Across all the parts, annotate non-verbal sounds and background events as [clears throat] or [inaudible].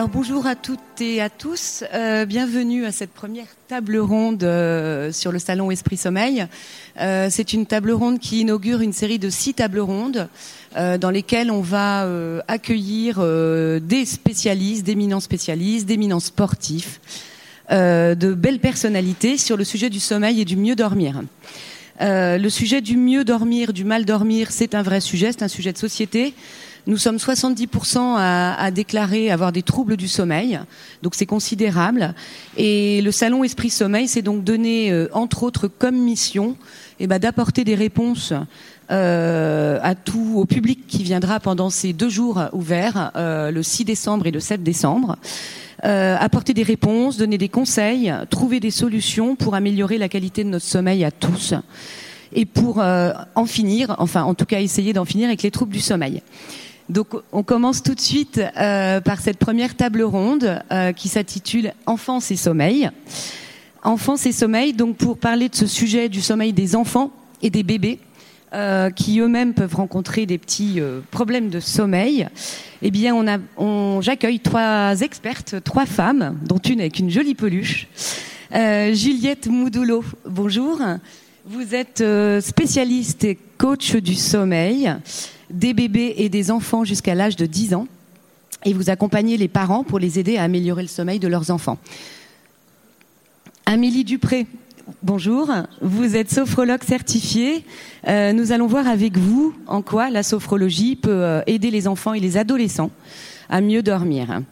Alors bonjour à toutes et à tous, euh, bienvenue à cette première table ronde euh, sur le salon Esprit Sommeil. Euh, c'est une table ronde qui inaugure une série de six tables rondes dans lesquelles on va accueillir des spécialistes, d'éminents spécialistes, d'éminents sportifs, de belles personnalités sur le sujet du sommeil et du mieux dormir. le sujet du mieux dormir, du mal dormir, c'est un vrai sujet, c'est un sujet de société. Nous sommes 70% à, à, déclarer avoir des troubles du sommeil, donc c'est considérable. Et le salon Esprit Sommeil s'est donc donné, euh, entre autres, comme mission eh ben, d'apporter des réponses euh, à tout au public qui viendra pendant ces deux jours ouverts, euh, le 6 décembre et le 7 décembre. Euh, apporter des réponses, donner des conseils, trouver des solutions pour améliorer la qualité de notre sommeil à tous et pour euh, en finir, enfin en tout cas essayer d'en finir avec les troubles du sommeil. Donc on commence tout de suite euh, par cette première table ronde euh, qui s'intitule Enfance et sommeil. Enfance et sommeil, donc pour parler de ce sujet du sommeil des enfants et des bébés. Euh, qui eux-mêmes peuvent rencontrer des petits problèmes de sommeil, eh bien, on on, j'accueille trois expertes, trois femmes, dont une avec une jolie peluche. Juliette Moudoulot, bonjour. Vous êtes spécialiste et coach du sommeil des bébés et des enfants jusqu'à l'âge de 10 ans et vous accompagnez les parents pour les aider à améliorer le sommeil de leurs enfants. Amélie Dupré, bonjour. Vous êtes sophrologue certifiée. Euh, nous allons voir avec vous en quoi la sophrologie peut euh, aider les enfants et les adolescents à mieux dormir.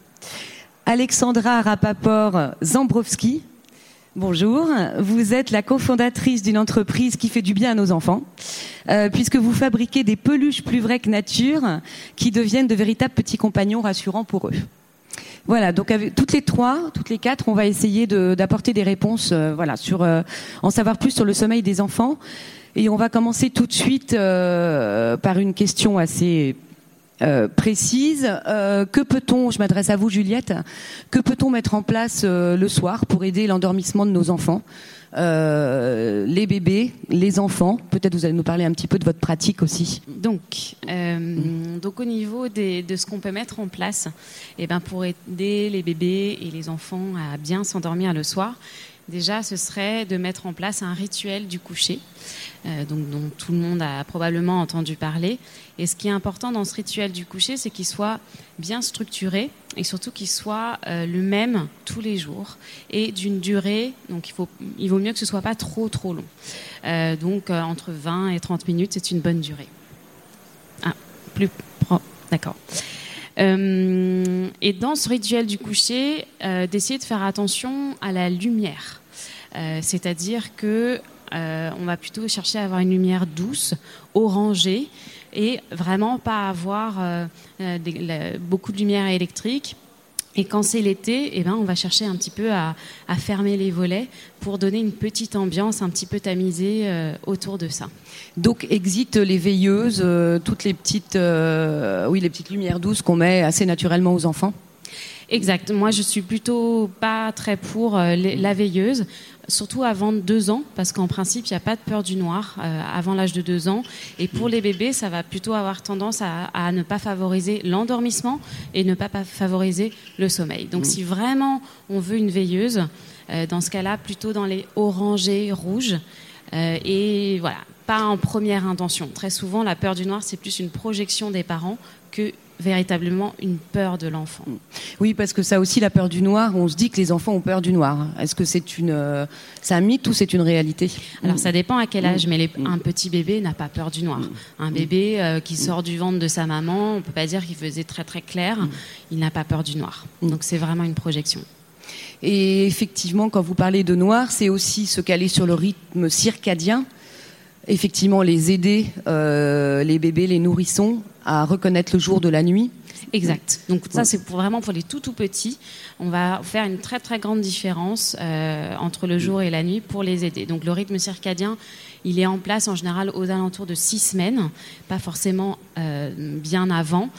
Alexandra Rapaport Zambrowski, Bonjour, vous êtes la cofondatrice d'une entreprise qui fait du bien à nos enfants, euh, puisque vous fabriquez des peluches plus vraies que nature, qui deviennent de véritables petits compagnons rassurants pour eux. Voilà, donc toutes les trois, toutes les quatre, on va essayer d'apporter des réponses, euh, voilà, sur euh, en savoir plus sur le sommeil des enfants. Et on va commencer tout de suite par une question assez euh, précise. Euh, que peut-on, je m'adresse à vous Juliette, que peut-on mettre en place euh, le soir pour aider l'endormissement de nos enfants les bébés, les enfants? Peut-être vous allez nous parler un petit peu de votre pratique aussi. Donc, donc au niveau de ce qu'on peut mettre en place, eh ben pour aider les bébés et les enfants à bien s'endormir le soir, déjà ce serait de mettre en place un rituel du coucher. Euh, donc, dont tout le monde a probablement entendu parler. Et ce qui est important dans ce rituel du coucher, c'est qu'il soit bien structuré et surtout qu'il soit euh, le même tous les jours et d'une durée. Donc, il, vaut mieux que ce soit pas trop trop long. Euh, donc, entre 20 et 30 minutes, c'est une bonne durée. Ah, plus d'accord. et dans ce rituel du coucher, d'essayer de faire attention à la lumière. C'est-à-dire que euh, on va plutôt chercher à avoir une lumière douce, orangée, et vraiment pas avoir euh, euh, beaucoup de lumière électrique. Et quand c'est l'été, eh ben, on va chercher un petit peu à, fermer les volets pour donner une petite ambiance un petit peu tamisée autour de ça. Donc exit les veilleuses, toutes les petites, oui, les petites lumières douces qu'on met assez naturellement aux enfants? Exact. Moi, je suis plutôt pas très pour la veilleuse surtout avant deux ans, parce qu'en principe, il n'y a pas de peur du noir euh, avant l'âge de deux ans. Et pour les bébés, ça va plutôt avoir tendance à, ne pas favoriser l'endormissement et ne pas favoriser le sommeil. Donc, mm. si vraiment on veut une veilleuse, euh, dans ce cas-là, plutôt dans les orangés rouges. Euh, et voilà, pas en première intention. Très souvent, la peur du noir, c'est plus une projection des parents que véritablement une peur de l'enfant. Oui, parce que ça aussi, la peur du noir, on se dit que les enfants ont peur du noir. Est-ce que c'est une, euh, un mythe ou c'est une réalité? Alors ça dépend à quel âge, mais les, un petit bébé n'a pas peur du noir. Un bébé euh, qui sort du ventre de sa maman, on peut pas dire qu'il faisait très très clair, il n'a pas peur du noir. Donc c'est vraiment une projection. Et effectivement, quand vous parlez de noir, c'est aussi se caler sur le rythme circadien effectivement les aider, euh, les bébés, les nourrissons, à reconnaître le jour de la nuit. Exact. Donc ça, c'est vraiment pour les tout tout petits. On va faire une très très grande différence euh, entre le jour et la nuit pour les aider. Donc le rythme circadien, il est en place en général aux alentours de six semaines, pas forcément euh, bien avant.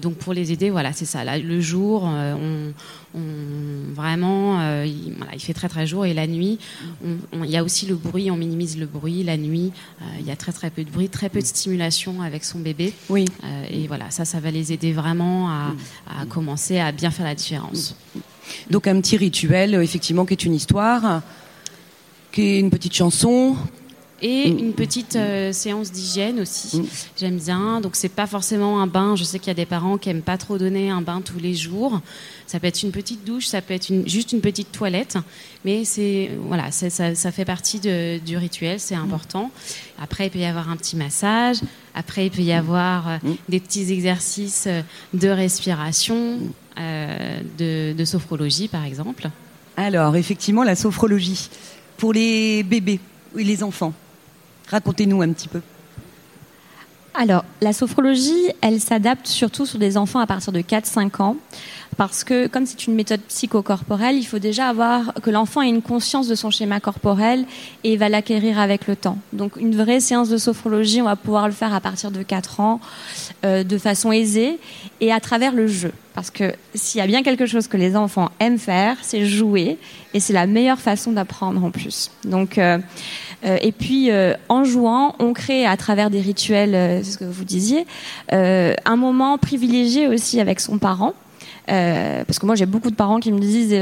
donc pour les aider, voilà, c'est ça. le jour, on, on, vraiment, euh, il, voilà, il, fait très très jour et la nuit, il y a aussi le bruit, on minimise le bruit. La nuit, euh, il y a très très peu de bruit, très peu de stimulation avec son bébé. Oui. Euh, et voilà, ça, ça va les aider vraiment à, à, commencer à bien faire la différence. Donc un petit rituel, effectivement, qui est une histoire, qui est une petite chanson, et mm. une petite euh, séance d'hygiène aussi. Mm. J'aime bien. Donc c'est pas forcément un bain. Je sais qu'il y a des parents qui aiment pas trop donner un bain tous les jours. Ça peut être une petite douche, ça peut être une, juste une petite toilette, mais c'est voilà, ça, ça, fait partie de, du rituel, c'est mm. important. Après, il peut y avoir un petit massage. Après, il peut y avoir euh, des petits exercices euh, de respiration, euh, de, de sophrologie, par exemple. Alors, effectivement, la sophrologie pour les bébés et les enfants. Racontez-nous un petit peu. Alors, la sophrologie, elle s'adapte surtout sur des enfants à partir de 4-5 ans, parce que comme c'est une méthode psychocorporelle, il faut déjà avoir que l'enfant ait une conscience de son schéma corporel et va l'acquérir avec le temps. Donc, une vraie séance de sophrologie, on va pouvoir le faire à partir de 4 ans, euh, de façon aisée et à travers le jeu. Parce que s'il y a bien quelque chose que les enfants aiment faire, c'est jouer, et c'est la meilleure façon d'apprendre en plus. Donc, euh, et puis, euh, en jouant, on crée à travers des rituels, euh, c'est ce que vous disiez, un moment privilégié aussi avec son parent. parce que moi j'ai beaucoup de parents qui me disent,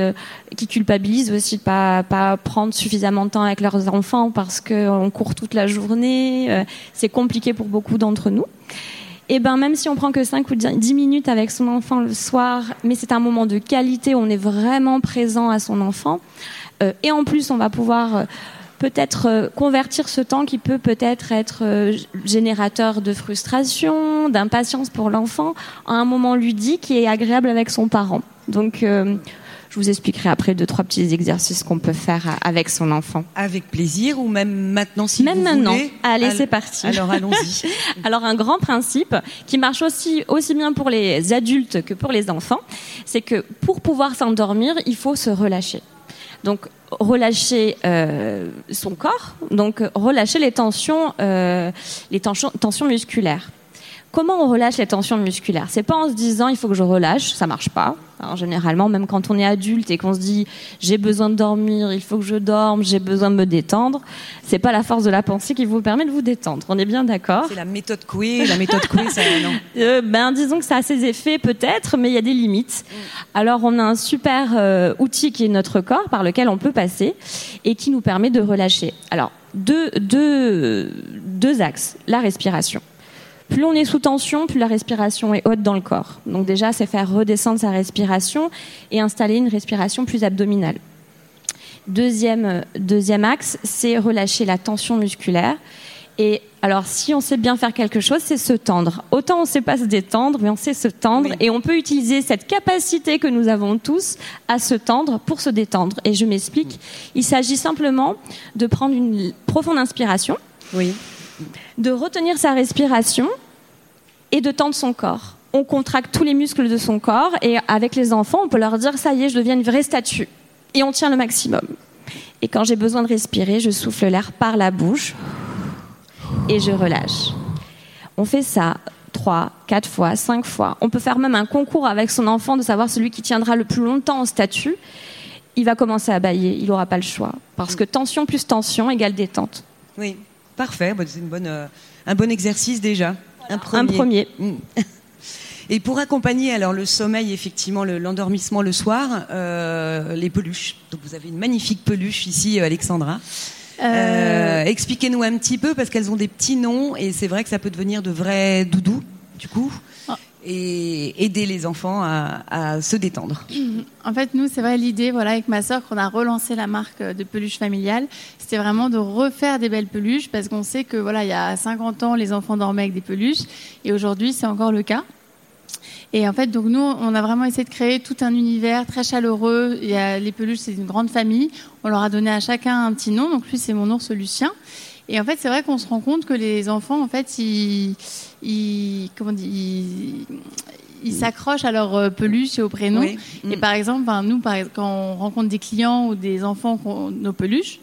qui culpabilisent aussi de pas pas prendre suffisamment de temps avec leurs enfants parce qu'on court toute la journée, c'est compliqué pour beaucoup d'entre nous. Et ben même si on prend que 5 ou 10 minutes avec son enfant le soir, mais c'est un moment de qualité, où on est vraiment présent à son enfant, et en plus on va pouvoir peut-être euh, convertir ce temps qui peut peut-être être, euh, générateur de frustration, d'impatience pour l'enfant, en un moment ludique et agréable avec son parent. Donc, euh, je vous expliquerai après deux trois petits exercices qu'on peut faire avec son enfant. Avec plaisir ou même maintenant si même vous maintenant. voulez. Allez, c'est parti. Alors allons-y. [laughs] alors un grand principe qui marche aussi aussi bien pour les adultes que pour les enfants, c'est que pour pouvoir s'endormir, il faut se relâcher. Donc relâcher euh, son corps, donc relâcher les tensions, euh, les tensions, tensions musculaires. Comment on relâche les tensions musculaires? C'est pas en se disant il faut que je relâche, ça marche pas. Alors, généralement, même quand on est adulte et qu'on se dit j'ai besoin de dormir, il faut que je dorme, j'ai besoin de me détendre, c'est pas la force de la pensée qui vous permet de vous détendre. On est bien d'accord C'est la méthode Coué, la méthode Coué, ça non? [laughs] Euh, Ben disons que ça a ses effets peut-être, mais il y a des limites. Alors on a un super euh, outil qui est notre corps par lequel on peut passer et qui nous permet de relâcher. Alors deux, deux, deux axes la respiration. Plus on est sous tension, plus la respiration est haute dans le corps. Donc déjà, c'est faire redescendre sa respiration et installer une respiration plus abdominale. Deuxième, deuxième axe, c'est relâcher la tension musculaire. Et alors, si on sait bien faire quelque chose, c'est se tendre. Autant on ne sait pas se détendre, mais on sait se tendre. Et on peut utiliser cette capacité que nous avons tous à se tendre pour se détendre. Et je m'explique. Il s'agit simplement de prendre une profonde inspiration. Oui de retenir sa respiration et de tendre son corps. On contracte tous les muscles de son corps et avec les enfants, on peut leur dire ça y est, je deviens une vraie statue. Et on tient le maximum. Et quand j'ai besoin de respirer, je souffle l'air par la bouche et je relâche. On fait ça trois, quatre fois, cinq fois. On peut faire même un concours avec son enfant de savoir celui qui tiendra le plus longtemps en statue. Il va commencer à bailler, il n'aura pas le choix. Parce que tension plus tension égale détente. Oui. Parfait, c'est euh, un bon exercice déjà. Un premier. Mm. [laughs] Et pour accompagner alors le sommeil, effectivement, l'endormissement le, soir, euh, les peluches. Donc vous avez une magnifique peluche ici, euh, Alexandra. Expliquez-nous un petit peu parce qu'elles ont des petits noms et c'est vrai que ça peut devenir de vrais doudous du coup. Et aider les enfants à, se détendre. [clears throat] En fait, nous, c'est vrai l'idée, voilà, avec ma sœur, qu'on a relancé la marque de peluche familiale, c'était vraiment de refaire des belles peluches parce qu'on sait que voilà, il y a 50 ans, les enfants dormaient avec des peluches et aujourd'hui, c'est encore le cas. Et en fait, donc nous, on a vraiment essayé de créer tout un univers très chaleureux. Les peluches, c'est une grande famille. On leur a donné à chacun un petit nom. Donc lui, c'est mon ours Lucien. Et en fait, c'est vrai qu'on se rend compte que les enfants, en fait, ils, ils comment ils, ils s'accrochent à leur euh, peluche et au prénom. Et mm. par exemple, nous, quand on rencontre des clients ou des enfants qui ont nos peluches,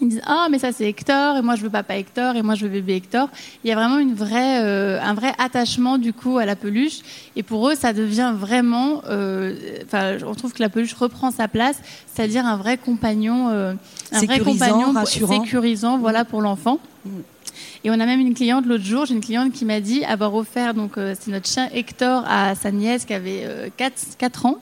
ils disent ah mais ça c'est Hector et moi je veux papa Hector et moi je veux bébé Hector. Il y a vraiment une vraie, euh, un vrai attachement du coup à la peluche et pour eux ça devient vraiment, euh, enfin on trouve que la peluche reprend sa place, c'est-à-dire un vrai compagnon, euh, un vrai compagnon rassurant. sécurisant, voilà pour l'enfant. Mm. Et on a même une cliente l'autre jour, j'ai une cliente qui m'a dit avoir offert donc c'est notre chien Hector à sa nièce qui avait 4, 4 ans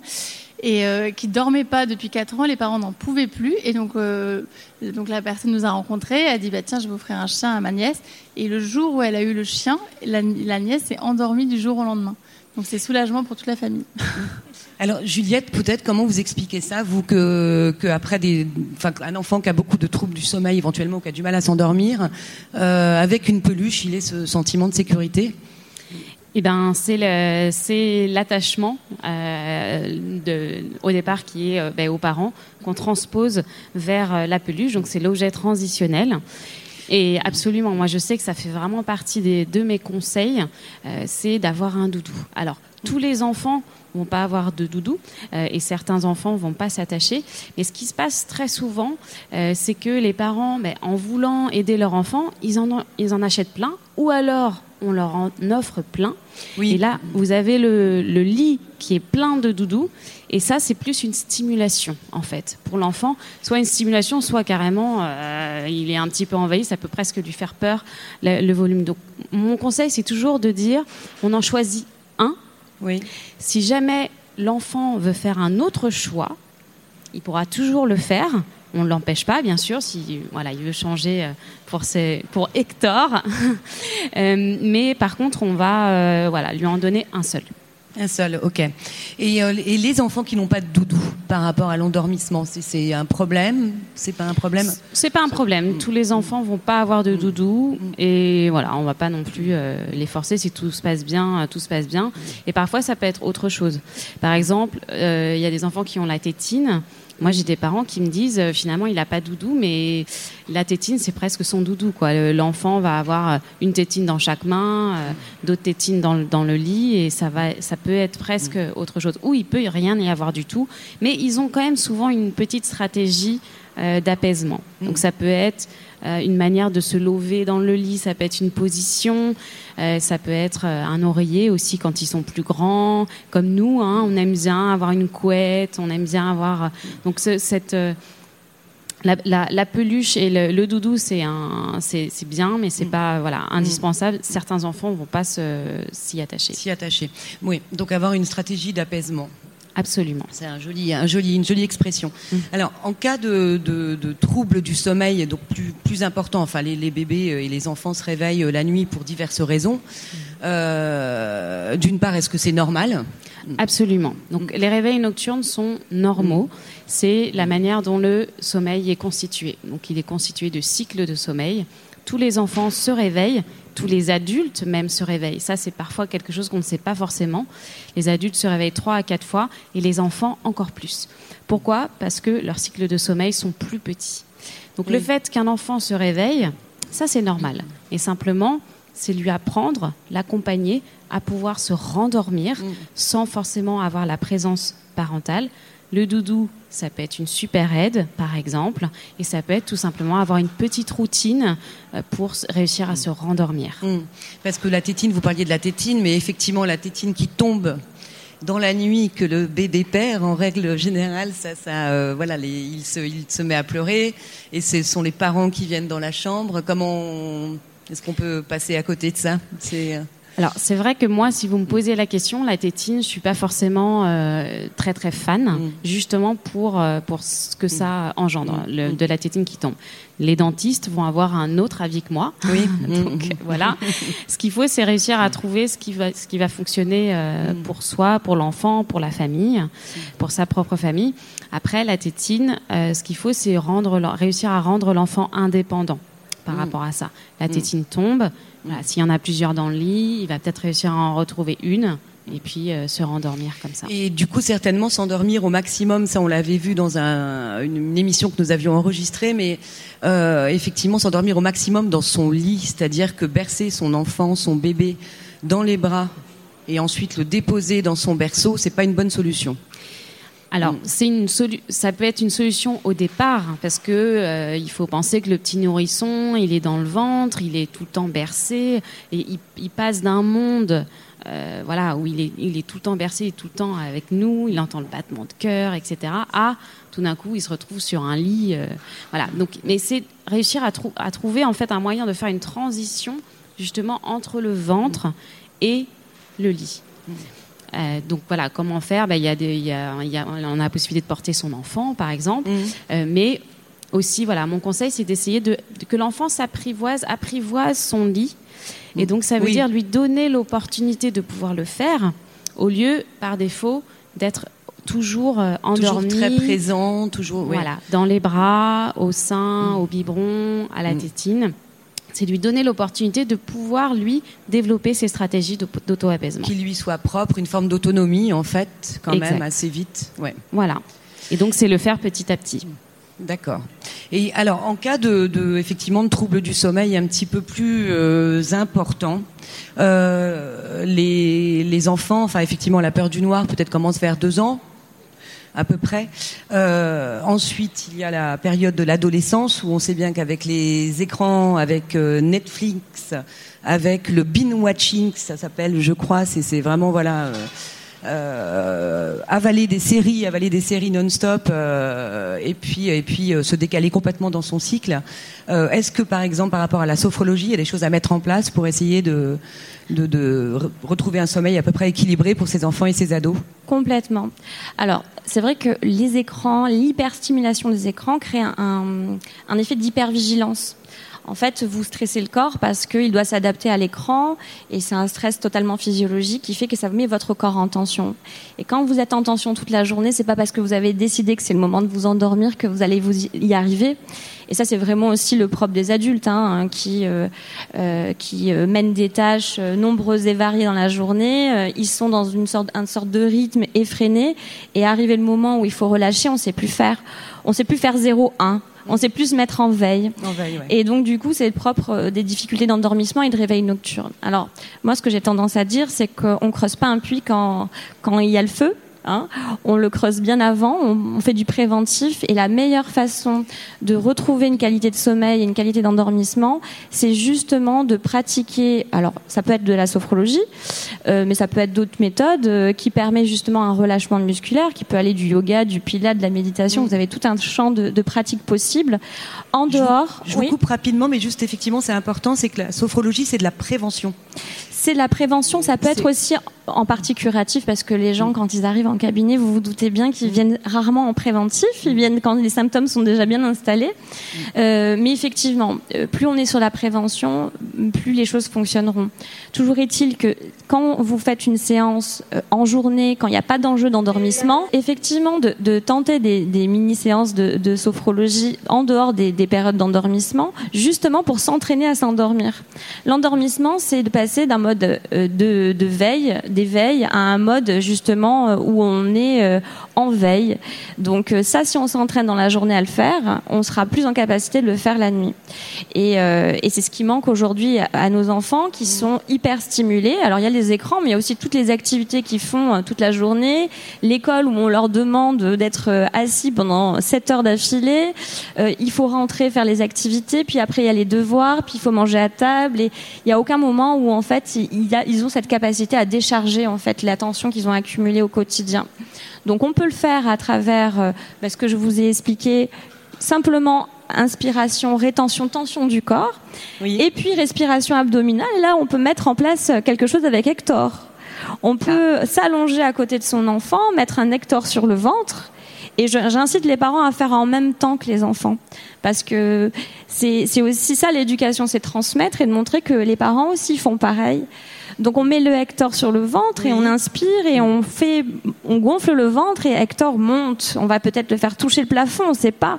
et euh, qui dormait pas depuis 4 ans. Les parents n'en pouvaient plus. Et donc, euh, donc la personne nous a rencontrés. Elle a dit bah, Tiens, je vais offrir un chien à ma nièce. Et le jour où elle a eu le chien, la, nièce s'est endormie du jour au lendemain. Donc c'est soulagement pour toute la famille. [laughs] Alors Juliette, peut-être comment vous expliquez ça, vous que, après un enfant qui a beaucoup de troubles du sommeil éventuellement, qui a du mal à s'endormir, euh, avec une peluche, il ait ce sentiment de sécurité? Eh ben, c'est l'attachement euh, au départ qui est euh, ben, aux parents qu'on transpose vers la peluche. Donc c'est l'objet transitionnel. Et absolument, moi je sais que ça fait vraiment partie des, de mes conseils, c'est d'avoir un doudou. Alors tous les enfants vont pas avoir de doudou euh, et certains enfants vont pas s'attacher. Mais ce qui se passe très souvent, euh, c'est que les parents, ben, en voulant aider leur enfant, ils en, ils en achètent plein ou alors on leur en offre plein. Oui. Et là, vous avez le, le, lit qui est plein de doudous. Et ça, c'est plus une stimulation, en fait, pour l'enfant. Soit une stimulation, soit carrément, euh, il est un petit peu envahi, ça peut presque lui faire peur, le, le volume. Donc, mon conseil, c'est toujours de dire, on en choisit un. Si jamais l'enfant veut faire un autre choix, il pourra toujours le faire on ne l'empêche pas, bien sûr, si voilà, il veut changer euh, pour, ses, pour Hector. [laughs] Euh, mais par contre, on va euh, voilà, lui en donner un seul. Un seul, ok. Et, et les enfants qui n'ont pas de doudou par rapport à l'endormissement, c'est un problème? C'est pas un problème? C'est pas un problème. Tous les enfants vont pas avoir de doudou et voilà, on va pas non plus les forcer. Si tout se passe bien, tout se passe bien. Et parfois, ça peut être autre chose. Par exemple, il y a des enfants qui ont la tétine. Moi, j'ai des parents qui me disent euh, finalement, il n'a pas doudou, mais la tétine, c'est presque son doudou. Quoi. L'enfant va avoir euh, une tétine dans chaque main, euh, d'autres tétines dans, dans, le lit, et ça, va, ça peut être presque mm. autre chose. Ou il peut rien y avoir du tout, mais ils ont quand même souvent une petite stratégie d'apaisement. Mm. Donc ça peut être euh, une manière de se lever dans le lit, ça peut être une position, euh, ça peut être euh, un oreiller aussi quand ils sont plus grands, comme nous, hein, on aime bien avoir une couette, on aime bien avoir donc cette la, la, la, peluche et le, le doudou, c'est un, c'est bien, mais c'est mm. pas voilà indispensable. Certains enfants vont pas s'y attacher. S'y attacher. Oui. Donc avoir une stratégie d'apaisement. Absolument. C'est un joli, un joli, une jolie expression. Mmh. Alors, en cas de, de, de troubles du sommeil, donc plus, plus important, enfin, les, les, bébés et les enfants se réveillent la nuit pour diverses raisons. Mmh. Euh, D'une part, est-ce que c'est normal? Absolument. Donc, les réveils nocturnes sont normaux. C'est la manière dont le sommeil est constitué. Donc, il est constitué de cycles de sommeil. Tous les enfants se réveillent tous les adultes même se réveillent. Ça, c'est parfois quelque chose qu'on ne sait pas forcément. Les adultes se réveillent trois à quatre fois et les enfants encore plus. Pourquoi? Parce que leurs cycles de sommeil sont plus petits. Donc le fait qu'un enfant se réveille, ça c'est normal. Et simplement, c'est lui apprendre, l'accompagner à pouvoir se rendormir mm. sans forcément avoir la présence parentale. Le doudou, ça peut être une super aide, par exemple, et ça peut être tout simplement avoir une petite routine euh, pour réussir à se rendormir. Mmh. Parce que la tétine, vous parliez de la tétine, mais effectivement, la tétine qui tombe dans la nuit que le bébé perd, en règle générale, ça, ça, euh, voilà, il, se, il se met à pleurer, et ce sont les parents qui viennent dans la chambre. Comment est-ce qu'on peut passer à côté de ça? Euh, alors c'est vrai que moi, si vous me posez la question, la tétine, je suis pas forcément euh, très très fan, mm. justement pour euh, pour ce que ça engendre, mm. le, de la tétine qui tombe. Les dentistes vont avoir un autre avis que moi. Oui. [laughs] Donc mm. voilà. Ce qu'il faut, c'est réussir à trouver ce qui va ce qui va fonctionner euh, pour soi, pour l'enfant, pour la famille, pour sa propre famille. Après la tétine, ce qu'il faut, c'est rendre réussir à rendre l'enfant indépendant par rapport à ça. La tétine tombe s'il y en a plusieurs dans le lit, il va peut-être réussir à en retrouver une et puis euh, se rendormir comme ça. Et du coup, certainement s'endormir au maximum, ça on l'avait vu dans un, une, émission que nous avions enregistrée, mais euh, effectivement s'endormir au maximum dans son lit, c'est-à-dire que bercer son enfant, son bébé dans les bras et ensuite le déposer dans son berceau, c'est pas une bonne solution. Alors, c'est une ça peut être une solution au départ hein, parce que euh, il faut penser que le petit nourrisson, il est dans le ventre, il est tout le temps bercé et il, passe d'un monde euh, voilà où il est, il est tout le temps bercé, tout le temps avec nous, il entend le battement de cœur, etc. À tout d'un coup, il se retrouve sur un lit, euh, voilà. Donc, mais c'est réussir à, à, trouver en fait un moyen de faire une transition justement entre le ventre et le lit. Euh, donc voilà, comment faire? Ben, y a des, y a, y a, On a la possibilité de porter son enfant, par exemple, mmh. euh, mais aussi, voilà, mon conseil, c'est d'essayer de, que l'enfant s'apprivoise, apprivoise son lit. Et donc, ça veut dire lui donner l'opportunité de pouvoir le faire, au lieu, par défaut, d'être toujours euh, endormi. Toujours très présent, toujours. Voilà, dans les bras, au sein, mmh. au biberon, à la mmh. tétine c'est lui donner l'opportunité de pouvoir, lui, développer ses stratégies d'auto-apaisement. Qu'il lui soit propre, une forme d'autonomie, en fait, quand même, assez vite. Ouais. Voilà. Et donc, c'est le faire petit à petit. D'accord. Et alors, en cas de, effectivement de troubles du sommeil un petit peu plus euh, importants, euh, les, les enfants, enfin effectivement, la peur du noir peut-être commence vers deux ans, à peu près. Euh, ensuite, il y a la période de l'adolescence où on sait bien qu'avec les écrans, avec euh, Netflix, avec le binge watching, ça s'appelle, je crois, c'est vraiment voilà. Euh, euh, avaler des séries, avaler des séries non-stop, euh, et puis et puis euh, se décaler complètement dans son cycle. Est-ce que par exemple par rapport à la sophrologie, il y a des choses à mettre en place pour essayer de de, retrouver un sommeil à peu près équilibré pour ses enfants et ses ados? Complètement. Alors, c'est vrai que les écrans, l'hyperstimulation des écrans crée un, un effet d'hypervigilance en fait, vous stressez le corps parce qu'il doit s'adapter à l'écran et c'est un stress totalement physiologique qui fait que ça met votre corps en tension. Et quand vous êtes en tension toute la journée, c'est pas parce que vous avez décidé que c'est le moment de vous endormir que vous allez vous y arriver. Et ça, c'est vraiment aussi le propre des adultes hein, qui euh, euh, qui euh, mènent des tâches nombreuses et variées dans la journée. ils sont dans une sorte, une sorte de rythme effréné. Et arrivé le moment où il faut relâcher, on sait plus faire. On sait plus faire 0-1 on sait plus se mettre en veille. Et donc, du coup, c'est le propre euh, des difficultés d'endormissement et de réveil nocturne. Alors, moi, ce que j'ai tendance à dire, c'est qu'on creuse pas un puits quand, quand il y a le feu. Hein. On le creuse bien avant, on, fait du préventif et la meilleure façon de retrouver une qualité de sommeil et une qualité d'endormissement, c'est justement de pratiquer. Alors, ça peut être de la sophrologie, euh, mais ça peut être d'autres méthodes euh, qui permettent justement un relâchement musculaire, qui peut aller du yoga, du pilates, de la méditation. Vous avez tout un champ de, de pratiques possibles. En dehors, je, vous coupe rapidement, mais juste effectivement, c'est important, c'est que la sophrologie, c'est de la prévention c'est de la prévention. Ça peut être aussi en partie curatif parce que les gens, quand ils arrivent en cabinet, vous vous doutez bien qu'ils viennent rarement en préventif. Ils viennent quand les symptômes sont déjà bien installés. Euh, mais effectivement, euh, plus on est sur la prévention, plus les choses fonctionneront. Toujours est-il que quand vous faites une séance euh, en journée, quand il n'y a pas d'enjeu d'endormissement, effectivement, de, tenter des, mini-séances de, sophrologie en dehors des, des périodes d'endormissement, justement pour s'entraîner à s'endormir. L'endormissement, c'est de passer d'un mode euh, de, veille, d'éveil, à un mode justement euh, où on est euh, en veille. Donc ça, si on s'entraîne dans la journée à le faire, on sera plus en capacité de le faire la nuit. Et, c'est ce qui manque aujourd'hui à, nos enfants qui sont hyper stimulés. Alors il y a les écrans, mais il y a aussi toutes les activités qu'ils font toute la journée. L'école où on leur demande d'être assis pendant 7 heures d'affilée. il faut rentrer faire les activités, puis après il y a les devoirs, puis il faut manger à table. Et il n'y a aucun moment où en fait ils ont cette capacité à décharger en fait l'attention qu'ils ont accumulée au quotidien. Donc on peut le faire à travers euh, bah, ce que je vous ai expliqué, simplement inspiration, rétention, tension du corps, et puis respiration abdominale. Et là, on peut mettre en place quelque chose avec Hector. On peut ah. s'allonger à côté de son enfant, mettre un Hector sur le ventre et j'incite les parents à faire en même temps que les enfants. Parce que c'est aussi ça l'éducation, c'est transmettre et de montrer que les parents aussi font pareil. Donc on met le Hector sur le ventre et on inspire et on fait, on gonfle le ventre et Hector monte. On va peut-être le faire toucher le plafond, on ne sait pas.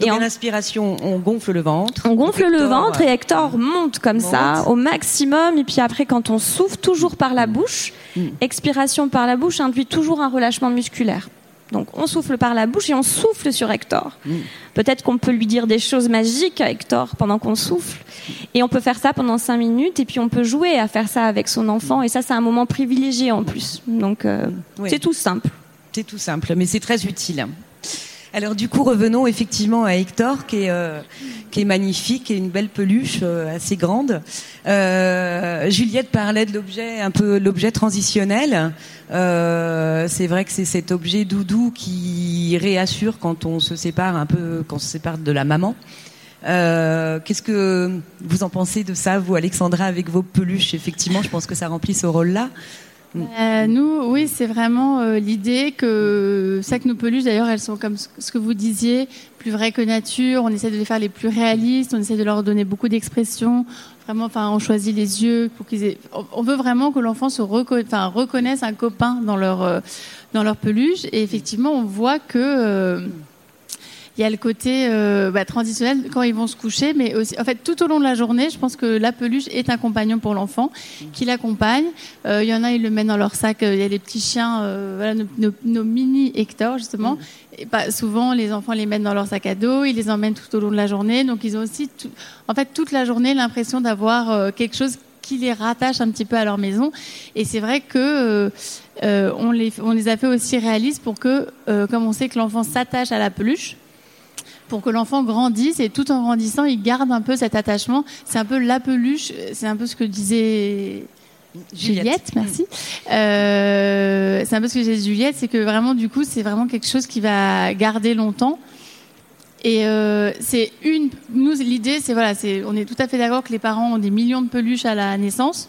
et en inspiration, on gonfle le ventre. On gonfle le ventre et Hector monte comme ça au maximum. Et puis après, quand on souffle toujours par la bouche, mm. expiration par la bouche induit toujours un relâchement musculaire. Donc on souffle par la bouche et on souffle sur Hector. Mm. Peut-être qu'on peut lui dire des choses magiques à Hector pendant qu'on souffle. Et on peut faire ça pendant cinq minutes et puis on peut jouer à faire ça avec son enfant. Et ça, c'est un moment privilégié en plus. Donc euh, c'est tout simple. C'est tout simple, mais c'est très utile. Alors du coup, revenons effectivement à Hector, qui est, euh, qui est magnifique, et une belle peluche euh, assez grande. Euh, Juliette parlait de l'objet, un peu l'objet transitionnel. C'est vrai que c'est cet objet doudou qui réassure quand on se sépare un peu, quand on se sépare de la maman. Qu'est-ce que vous en pensez de ça, vous, Alexandra, avec vos peluches? Effectivement, je pense que ça remplit ce rôle-là. Euh, nous, oui, c'est vraiment euh, l'idée que ça que nos peluches, d'ailleurs, elles sont comme ce que vous disiez, plus vraies que nature. On essaie de les faire les plus réalistes. On essaie de leur donner beaucoup d'expression. Vraiment, enfin, on choisit les yeux pour qu'ils aient. On veut vraiment que l'enfant se reconnaisse un copain dans leur euh, dans leur peluche. Et effectivement, on voit que il y a le côté euh, bah, transitionnel quand ils vont se coucher, mais aussi, en fait, tout au long de la journée, je pense que la peluche est un compagnon pour l'enfant qui l'accompagne. Euh, il y en a, ils le mettent dans leur sac. euh, Il y a les petits chiens, euh, voilà, nos, nos- nos mini Hector justement. Et pas, souvent, les enfants les mettent dans leur sac à dos, ils les emmènent tout au long de la journée. Donc, ils ont aussi, tout- en fait, toute la journée l'impression d'avoir euh, quelque chose qui les rattache un petit peu à leur maison. Et c'est vrai que euh, on, les, on les a fait aussi réalistes pour que, euh, comme on sait que l'enfant s'attache à la peluche, pour que l'enfant grandisse et tout en grandissant, il garde un peu cet attachement. C'est un peu la peluche, c'est un peu ce que disait Juliette, merci. Euh, c'est un peu ce que disait Juliette, c'est que vraiment du coup, c'est vraiment quelque chose qui va garder longtemps. Et euh, c'est une. Nous, l'idée, c'est voilà, c'est on est tout à fait d'accord que les parents ont des millions de peluches à la naissance.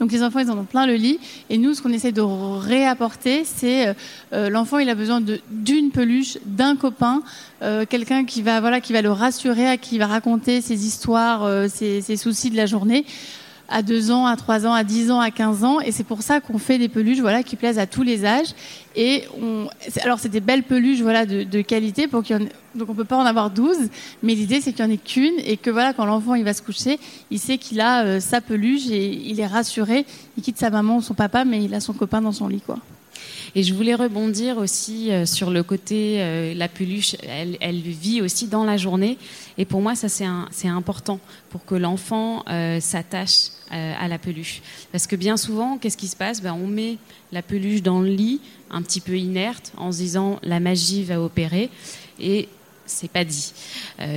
Donc les enfants, ils en ont plein le lit. Et nous, ce qu'on essaie de réapporter, c'est euh, euh, l'enfant, il a besoin d'une peluche, d'un copain, euh, quelqu'un qui va voilà, qui va le rassurer, à qui il va raconter ses histoires, euh, ses, ses soucis de la journée. À deux ans, à trois ans, à 10 ans, à 15 ans, et c'est pour ça qu'on fait des peluches, voilà, qui plaisent à tous les âges. Et on, alors c'est des belles peluches, voilà, de, de qualité, pour qu'il y en, donc on peut pas en avoir 12, mais l'idée c'est qu'il n'y en ait qu'une, et que voilà, quand l'enfant il va se coucher, il sait qu'il a euh, sa peluche et il est rassuré. Il quitte sa maman ou son papa, mais il a son copain dans son lit, quoi. Et je voulais rebondir aussi euh, sur le côté, euh, la peluche, elle, vit aussi dans la journée. Et pour moi, ça, c'est important pour que l'enfant euh, s'attache à la peluche. Parce que bien souvent, qu'est-ce qui se passe? Ben, On met la peluche dans le lit, un petit peu inerte, en se disant la magie va opérer. Et c'est pas dit.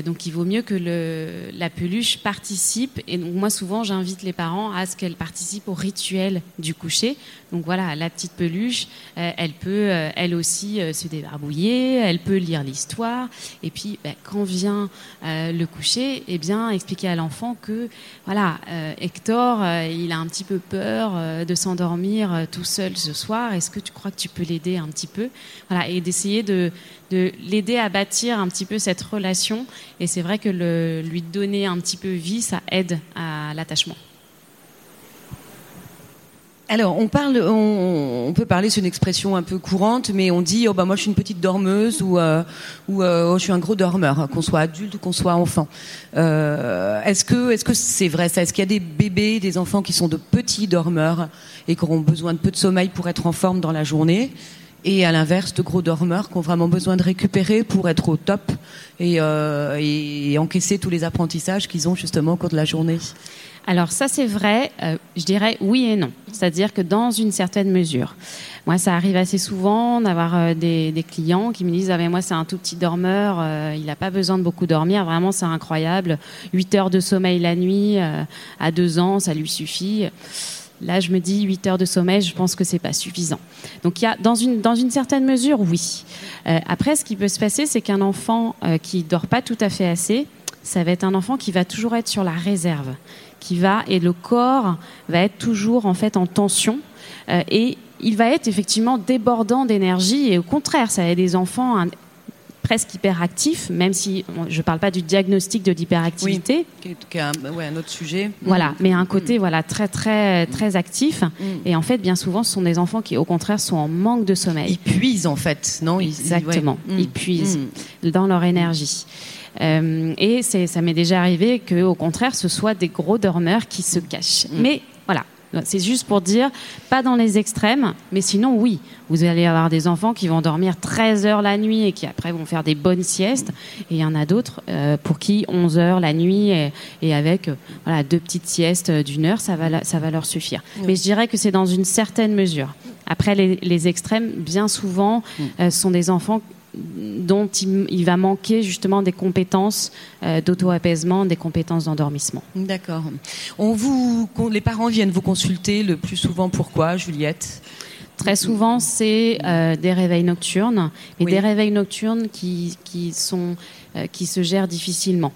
Donc il vaut mieux que la peluche participe. Et donc moi souvent j'invite les parents à ce qu'elle participe au rituel du coucher. Donc voilà, la petite peluche, euh, elle peut euh, elle aussi euh, se débarbouiller, elle peut lire l'histoire. Et puis ben, quand vient le coucher, eh bien expliquer à l'enfant que voilà Hector, il a un petit peu peur de s'endormir tout seul ce soir. Est-ce que tu crois que tu peux l'aider un petit peu? Voilà et d'essayer de de l'aider à bâtir un petit peu cette relation. Et c'est vrai que lui donner un petit peu vie, ça aide à l'attachement. Alors, on parle, on, on peut parler, c'est une expression un peu courante, mais on dit, oh bah moi je suis une petite dormeuse ou, euh, ou euh, oh, je suis un gros dormeur, hein, qu'on soit adulte ou qu'on soit enfant. Euh, est-ce que, est-ce que c'est vrai ça? Est-ce qu'il y a des bébés, des enfants qui sont de petits dormeurs et qui auront besoin de peu de sommeil pour être en forme dans la journée? Et à l'inverse, de gros dormeurs qui ont vraiment besoin de récupérer pour être au top et, euh, et encaisser tous les apprentissages qu'ils ont justement au cours de la journée? Alors ça c'est vrai, euh, je dirais oui et non. C'est-à-dire que dans une certaine mesure. Moi ça arrive assez souvent d'avoir euh, des, clients qui me disent ah mais moi c'est un tout petit dormeur, euh, il n'a pas besoin de beaucoup dormir, vraiment c'est incroyable, 8 heures de sommeil la nuit à deux ans ça lui suffit. Là, je me dis 8 heures de sommeil, je pense que c'est pas suffisant. Donc, il y a dans une dans une certaine mesure, oui. Après, ce qui peut se passer, c'est qu'un enfant qui dort pas tout à fait assez, ça va être un enfant qui va toujours être sur la réserve, qui va et le corps va être toujours en fait en tension euh, et il va être effectivement débordant d'énergie et au contraire, ça être des enfants un- presque hyperactifs, même si on- je parle pas du diagnostic de l'hyperactivité. Qui est, qui est un, ouais, un autre sujet. Voilà, mais un côté voilà très très très actif. Mm. Et en fait, bien souvent, ce sont des enfants qui, au contraire, sont en manque de sommeil. Ils puisent en fait, non? Ils- Exactement. ouais. Mm. Ils puisent Mm. dans leur énergie. Euh, et ça m'est déjà arrivé que, au contraire, ce soit des gros dormeurs qui se cachent. Mm. Mais voilà. C'est juste pour dire, pas dans les extrêmes, mais sinon, oui, vous allez avoir des enfants qui vont dormir 13 heures la nuit et qui après vont faire des bonnes siestes. Et il y en a d'autres euh, pour qui 11 heures la nuit et, et avec euh, voilà, deux petites siestes d'une heure, ça va, ça va leur suffire. Oui. Mais je dirais que c'est dans une certaine mesure. Après, les, extrêmes, bien souvent, mm. sont des enfants dont il, va manquer justement des compétences euh, d'auto-apaisement, des compétences d'endormissement. D'accord. On vous, les parents viennent vous consulter le plus souvent pourquoi, Juliette? Très souvent, c'est euh, des réveils nocturnes, et des réveils nocturnes qui, qui, sont, euh, qui se gèrent difficilement.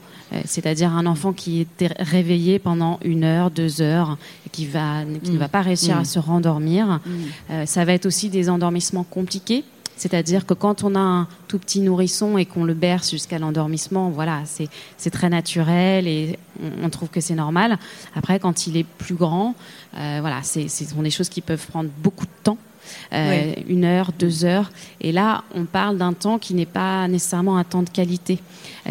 C'est-à-dire un enfant qui est réveillé pendant une heure, deux heures, et qui, va, qui ne va pas réussir à mm. se rendormir. Mm. ça va être aussi des endormissements compliqués c'est-à-dire que quand on a un tout petit nourrisson et qu'on le berce jusqu'à l'endormissement, voilà, c'est très naturel et on, trouve que c'est normal. Après, quand il est plus grand, euh, voilà, ce sont des choses qui peuvent prendre beaucoup de temps. Euh, une heure, deux heures. Et là, on parle d'un temps qui n'est pas nécessairement un temps de qualité.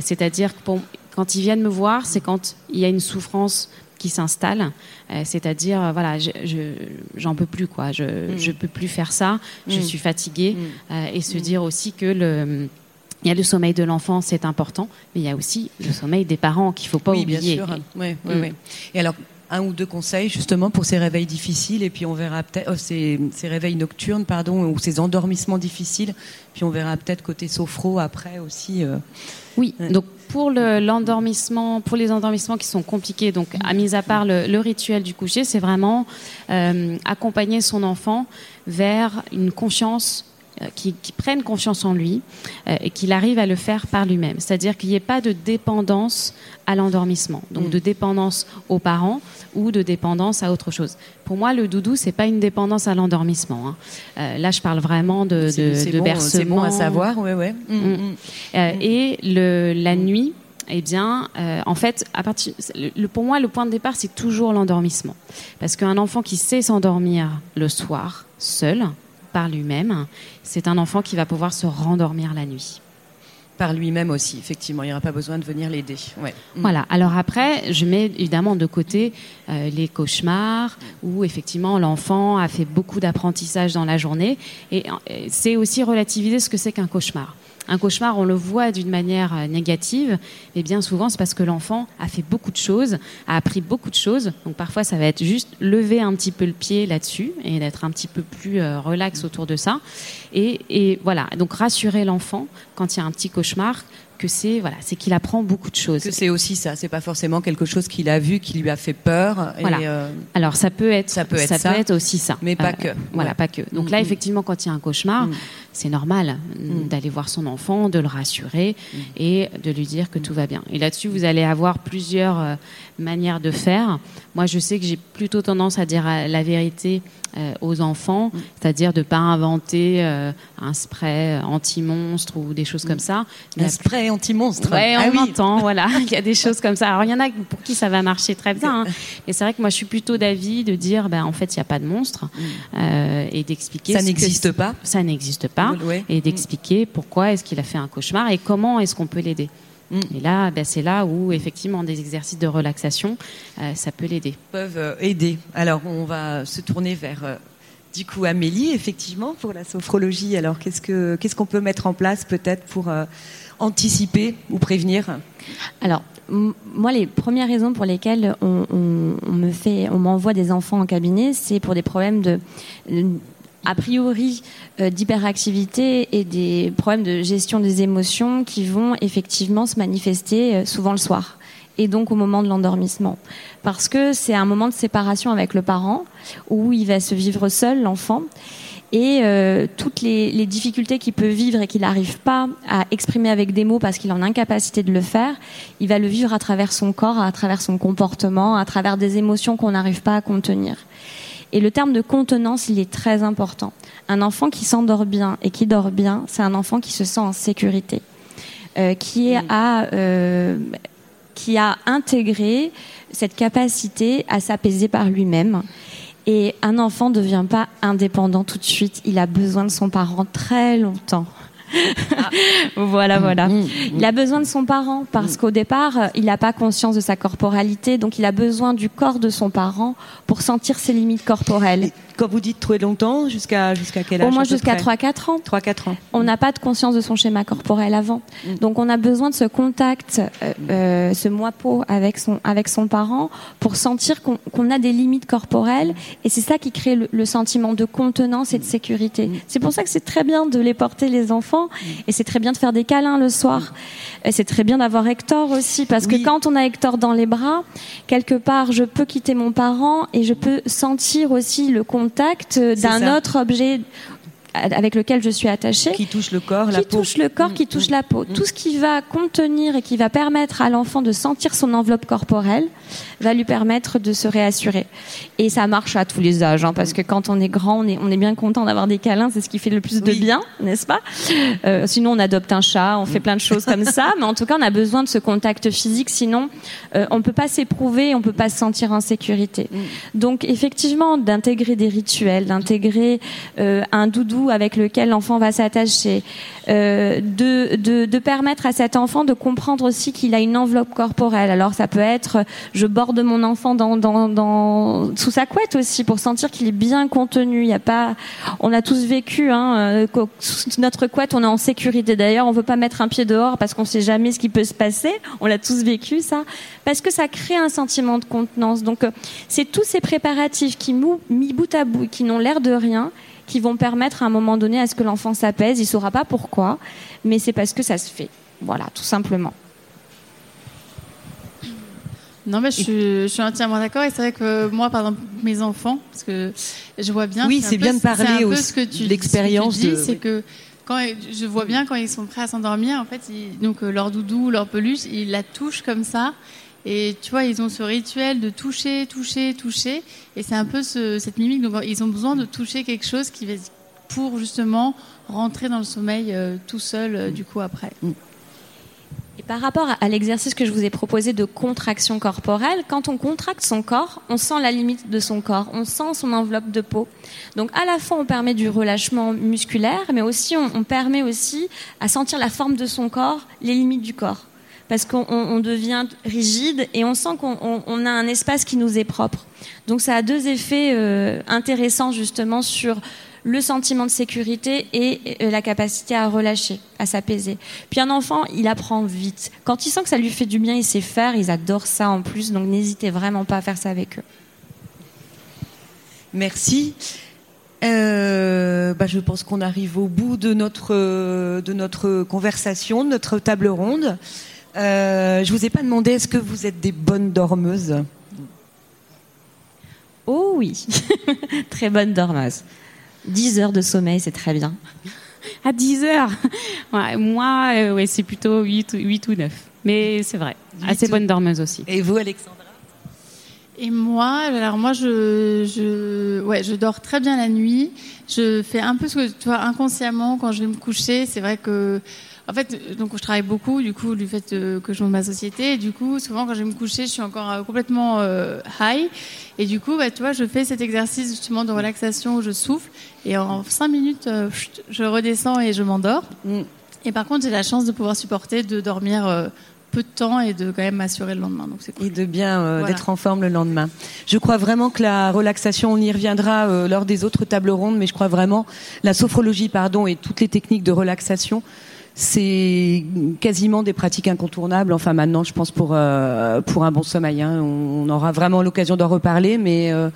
C'est-à-dire que quand ils viennent me voir, c'est quand il y a une souffrance qui s'installe, euh, c'est-à-dire euh, voilà, je, j'en peux plus quoi, je mm. je peux plus faire ça, je mm. suis fatiguée mm. euh, et se dire aussi que le il y a le sommeil de l'enfant, c'est important, mais il y a aussi le sommeil des parents qu'il faut pas oui, oublier. Bien sûr. Oui, oui, oui. Et alors, un ou deux conseils justement pour ces réveils difficiles. Et puis on verra peut-être ces, ces, réveils nocturnes pardon ou ces endormissements difficiles. Puis on verra peut-être côté sophro après aussi oui donc pour l'endormissement, pour les endormissements qui sont compliqués, donc à mis à part le, rituel du coucher, c'est vraiment euh, accompagner son enfant vers une conscience euh, qui, prenne confiance en lui euh, et qu'il arrive à le faire par lui-même. C'est-à-dire qu'il n'y ait pas de dépendance à l'endormissement, donc mm. de dépendance aux parents ou de dépendance à autre chose. Pour moi, le doudou, c'est pas une dépendance à l'endormissement. Hein. Euh, là, je parle vraiment de, de, bercement. C'est bon à savoir, ouais, ouais. Mm, mm. et le, la nuit, eh bien, en fait, à partir, le, pour moi, le point de départ, c'est toujours l'endormissement. Parce qu'un enfant qui sait s'endormir le soir, seul, par lui-même, c'est un enfant qui va pouvoir se rendormir la nuit par lui-même aussi, effectivement. Il n'y aura pas besoin de venir l'aider. Ouais. Mm. Voilà. Alors après, je mets évidemment de côté euh, les cauchemars où effectivement l'enfant a fait beaucoup d'apprentissage dans la journée. Et euh, c'est aussi relativiser ce que c'est qu'un cauchemar. Un cauchemar, on le voit d'une manière euh, négative, mais bien souvent, c'est parce que l'enfant a fait beaucoup de choses, a appris beaucoup de choses. Donc parfois, ça va être juste lever un petit peu le pied là-dessus et d'être un petit peu plus euh, relax autour de ça. Et, et voilà, donc rassurer l'enfant quand il y a un petit cauchemar que c'est voilà, c'est qu'il apprend beaucoup de choses. Que c'est aussi ça, c'est pas forcément quelque chose qu'il a vu qui lui a fait peur. Voilà. Euh, Alors ça peut être ça peut être, ça, Peut être aussi ça, mais pas que. Voilà, pas que. Donc là, effectivement, quand il y a un cauchemar, mm. c'est normal mm. d'aller voir son enfant, de le rassurer mm. et de lui dire que tout va bien. Et là-dessus, vous allez avoir plusieurs euh, manières de faire. Moi, je sais que j'ai plutôt tendance à dire la vérité euh, aux enfants, c'est-à-dire de ne pas inventer euh, un spray anti-monstre ou des choses comme ça. un spray anti-monstre Ouais, ah on entend, voilà. [laughs] Il y a des choses comme ça. Alors, il y en a pour qui ça va marcher très bien. Hein. [laughs] Et c'est vrai que moi, je suis plutôt d'avis de dire, ben, en fait, il n'y a pas de monstre. Mm. Euh, et d'expliquer... Ça n'existe pas Ça n'existe pas. Et d'expliquer pourquoi est-ce qu'il a fait un cauchemar et comment est-ce qu'on peut l'aider. Mm. Et là, ben, c'est là où effectivement des exercices de relaxation, euh, ça peut l'aider. Peuvent euh, aider. Alors, on va se tourner vers du coup Amélie, effectivement, pour la sophrologie. Alors, qu'est-ce que qu'est-ce qu'on peut mettre en place peut-être pour anticiper ou prévenir? Alors, moi, les premières raisons pour lesquelles on, me fait, on m'envoie des enfants en cabinet, c'est pour des problèmes de a priori euh, d'hyperactivité et des problèmes de gestion des émotions qui vont effectivement se manifester euh, souvent le soir et donc au moment de l'endormissement. Parce que c'est un moment de séparation avec le parent où il va se vivre seul, l'enfant, et euh, toutes les, les, difficultés qu'il peut vivre et qu'il n'arrive pas à exprimer avec des mots parce qu'il est en incapacité de le faire, il va le vivre à travers son corps, à travers son comportement, à travers des émotions qu'on n'arrive pas à contenir. Et le terme de contenance, il est très important. Un enfant qui s'endort bien et qui dort bien, c'est un enfant qui se sent en sécurité, euh, qui, mm. a, euh, qui a intégré cette capacité à s'apaiser par lui-même. Et un enfant ne devient pas indépendant tout de suite. Il a besoin de son parent très longtemps [laughs] voilà, voilà. Mm, mm, il a besoin de son parent parce qu'au départ, il n'a pas conscience de sa corporalité, donc il a besoin du corps de son parent pour sentir ses limites corporelles. Quand vous dites trop longtemps, jusqu'à jusqu'à quel âge Au moins jusqu'à 3-4 ans. 3-4 ans. On n'a pas de conscience de son schéma corporel avant. Mm. Donc on a besoin de ce contact, euh, euh ce moipeau avec son, avec son parent pour sentir qu'on a des limites corporelles. Et c'est ça qui crée le, le, sentiment de contenance et de sécurité. C'est pour ça que c'est très bien de les porter les enfants et c'est très bien de faire des câlins le soir. C'est très bien d'avoir Hector aussi parce que quand on a Hector dans les bras, quelque part, je peux quitter mon parent et je peux sentir aussi le contact d'un autre objet avec lequel je suis attachée. Qui touche le corps, la peau. Qui touche le corps, qui mm, touche mm, la peau. Mm. Tout ce qui va contenir et qui va permettre à l'enfant de sentir son enveloppe corporelle va lui permettre de se réassurer. Et ça marche à tous les âges, hein, parce que quand on est grand, on est, on est bien content d'avoir des câlins, c'est ce qui fait le plus de bien, n'est-ce pas? Euh, Sinon, on adopte un chat, on fait plein de choses comme ça, [laughs] mais en tout cas, on a besoin de ce contact physique, sinon, euh, on ne peut pas s'éprouver, on ne peut pas se sentir en sécurité. Donc, effectivement, d'intégrer des rituels, d'intégrer euh, un doudou avec lequel l'enfant va s'attacher, euh, de, permettre à cet enfant de comprendre aussi qu'il a une enveloppe corporelle. Alors ça peut être, je borde mon enfant sous sa couette aussi pour sentir qu'il est bien contenu. Il y a pas, on a tous vécu, hein, euh, sous notre couette, on est en sécurité. D'ailleurs, on veut pas mettre un pied dehors parce qu'on sait jamais ce qui peut se passer. On l'a tous vécu ça, parce que ça crée un sentiment de contenance. Donc euh, c'est tous ces préparatifs qui mis bout à bout, qui n'ont l'air de rien qui vont permettre à un moment donné à ce que l'enfant s'apaise. Il ne saura pas pourquoi, mais c'est parce que ça se fait. Voilà, tout simplement. Non, mais je suis, entièrement d'accord. Et c'est vrai que moi, par exemple, mes enfants, parce que je vois bien. Oui, c'est bien de parler aussi l'expérience. C'est que quand je vois bien quand ils sont prêts à s'endormir, en fait, donc euh, leur doudou, leur peluche, ils la touchent comme ça. Et tu vois, ils ont ce rituel de toucher, toucher, toucher. Et c'est un peu cette mimique. Donc, ils ont besoin de toucher quelque chose qui va, pour justement rentrer dans le sommeil euh, tout seul, euh, du coup, après. Mm. Et par rapport à l'exercice que je vous ai proposé de contraction corporelle, quand on contracte son corps, on sent la limite de son corps, on sent son enveloppe de peau. Donc à la fois on permet du relâchement musculaire, mais aussi on, on permet aussi à sentir la forme de son corps, les limites du corps parce qu'on devient rigide et on sent qu'on a un espace qui nous est propre. Donc ça a deux effets euh, intéressants justement sur le sentiment de sécurité et euh, la capacité à relâcher, à s'apaiser. Puis un enfant, il apprend vite. Quand il sent que ça lui fait du bien, il sait faire, ils adorent ça en plus, donc n'hésitez vraiment pas à faire ça avec eux. Merci. Euh, bah, je pense qu'on arrive au bout de notre, de notre conversation, de notre table ronde. Euh, je vous ai pas demandé, est-ce que vous êtes des bonnes dormeuses Oh oui, [laughs] très bonne dormeuse. 10 heures de sommeil, c'est très bien. À 10 heures [laughs] Moi, euh, ouais, c'est plutôt 8, 8 ou 9. Mais c'est vrai, assez bonne dormeuse aussi. Et vous, Alexandra et moi, alors moi, je, je, ouais, je dors très bien la nuit. Je fais un peu ce que, tu vois, inconsciemment, quand je vais me coucher, c'est vrai que en fait, donc je travaille beaucoup, du coup, du fait euh, que je monte ma société. Et du coup, souvent, quand je vais me coucher, je suis encore euh, complètement euh, high. Et du coup, bah, tu vois, je fais cet exercice justement de relaxation où je souffle. Et en cinq minutes, je redescends et je m'endors. Mm. Et par contre, j'ai la chance de pouvoir supporter de dormir peu de temps et de quand même m'assurer le lendemain. Donc c'est Et de bien d'être en forme le lendemain. Je crois vraiment que la relaxation, on y reviendra lors des autres tables rondes, mais je crois vraiment la sophrologie, pardon, et toutes les techniques de relaxation c'est quasiment des pratiques incontournables. Enfin, maintenant, je pense pour euh, pour un bon sommeil. Hein. On, aura vraiment l'occasion d'en reparler, mais. Euh,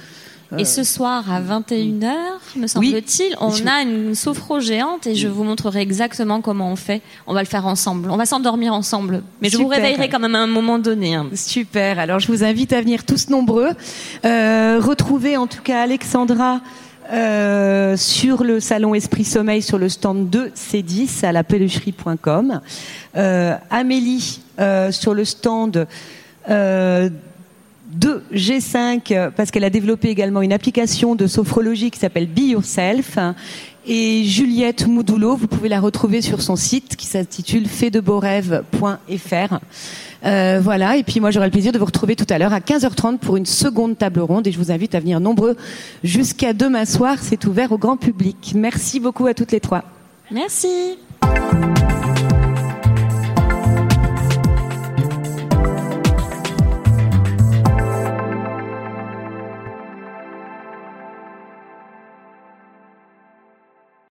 et ce soir à 21h, me semble-t-il, on a une sophro géante et je vous montrerai exactement comment on fait. On va le faire ensemble. On va s'endormir ensemble. Mais je vous réveillerai quand même à un moment donné. Hein. Super. Alors je vous invite à venir tous nombreux. Euh, retrouver en tout cas Alexandra euh, sur le salon Esprit Sommeil sur le stand 2 C10 à la pelucherie.com. Euh, Amélie euh, sur le stand euh, 2 G5 parce qu'elle a développé également une application de sophrologie qui s'appelle Be Yourself. Et Juliette Moudoulot, vous pouvez la retrouver sur son site qui s'intitule faitdebeauxrêves.fr. Euh, voilà, et puis moi j'aurai le plaisir de vous retrouver tout à l'heure à 15h30 pour une seconde table ronde et je vous invite à venir nombreux jusqu'à demain soir, c'est ouvert au grand public. Merci beaucoup à toutes les trois. Merci.